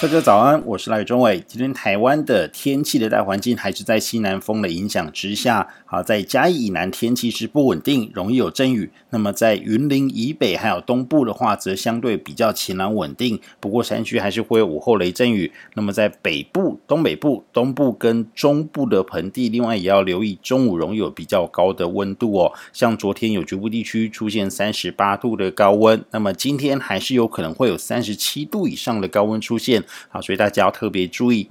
大家早安，我是赖中伟。今天台湾的天气的大环境还是在西南风的影响之下，好，在嘉义以南天气是不稳定，容易有阵雨。那么在云林以北还有东部的话，则相对比较晴朗稳定。不过山区还是会有午后雷阵雨。那么在北部、东北部、东部跟中部的盆地，另外也要留意中午容易有比较高的温度哦。像昨天有局部地区出现三十八度的高温，那么今天还是有可能会有三十七度以上的高温出现。好，所以大家要特别注意。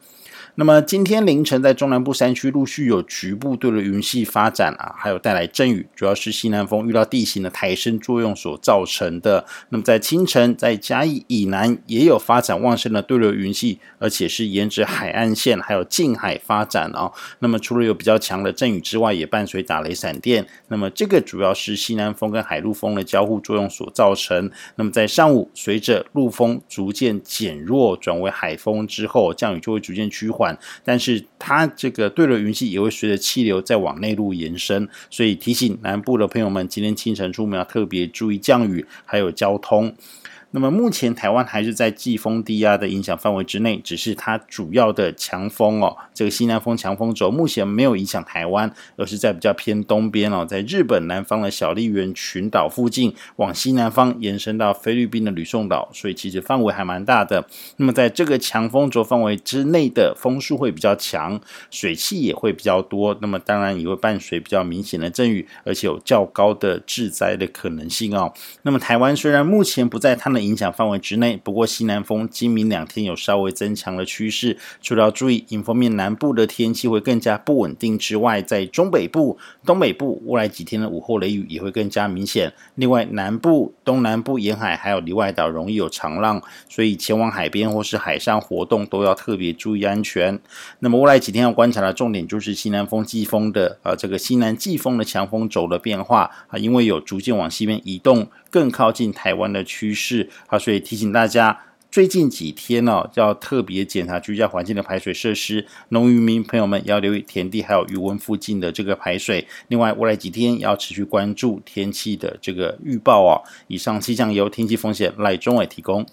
那么今天凌晨在中南部山区陆续有局部对流云系发展啊，还有带来阵雨，主要是西南风遇到地形的抬升作用所造成的。那么在清晨，在嘉义以南也有发展旺盛的对流云系，而且是沿着海岸线还有近海发展啊。那么除了有比较强的阵雨之外，也伴随打雷闪电。那么这个主要是西南风跟海陆风的交互作用所造成。那么在上午，随着陆风逐渐减弱转为海风之后，降雨就会逐渐趋缓。但是它这个对流云系也会随着气流在往内陆延伸，所以提醒南部的朋友们，今天清晨出门要特别注意降雨，还有交通。那么目前台湾还是在季风低压的影响范围之内，只是它主要的强风哦，这个西南风强风轴目前没有影响台湾，而是在比较偏东边哦，在日本南方的小笠原群岛附近往西南方延伸到菲律宾的吕宋岛，所以其实范围还蛮大的。那么在这个强风轴范围之内的风速会比较强，水汽也会比较多，那么当然也会伴随比较明显的阵雨，而且有较高的致灾的可能性哦。那么台湾虽然目前不在它的影响范围之内，不过西南风今明两天有稍微增强的趋势，除了要注意迎风面南部的天气会更加不稳定之外，在中北部、东北部未来几天的午后雷雨也会更加明显。另外，南部、东南部沿海还有离外岛容易有长浪，所以前往海边或是海上活动都要特别注意安全。那么未来几天要观察的重点就是西南风季风的呃这个西南季风的强风轴的变化啊，因为有逐渐往西边移动。更靠近台湾的趋势，好，所以提醒大家，最近几天呢、哦，要特别检查居家环境的排水设施。农渔民朋友们要留意田地还有鱼温附近的这个排水。另外，未来几天要持续关注天气的这个预报哦。以上气象由天气风险赖中伟提供。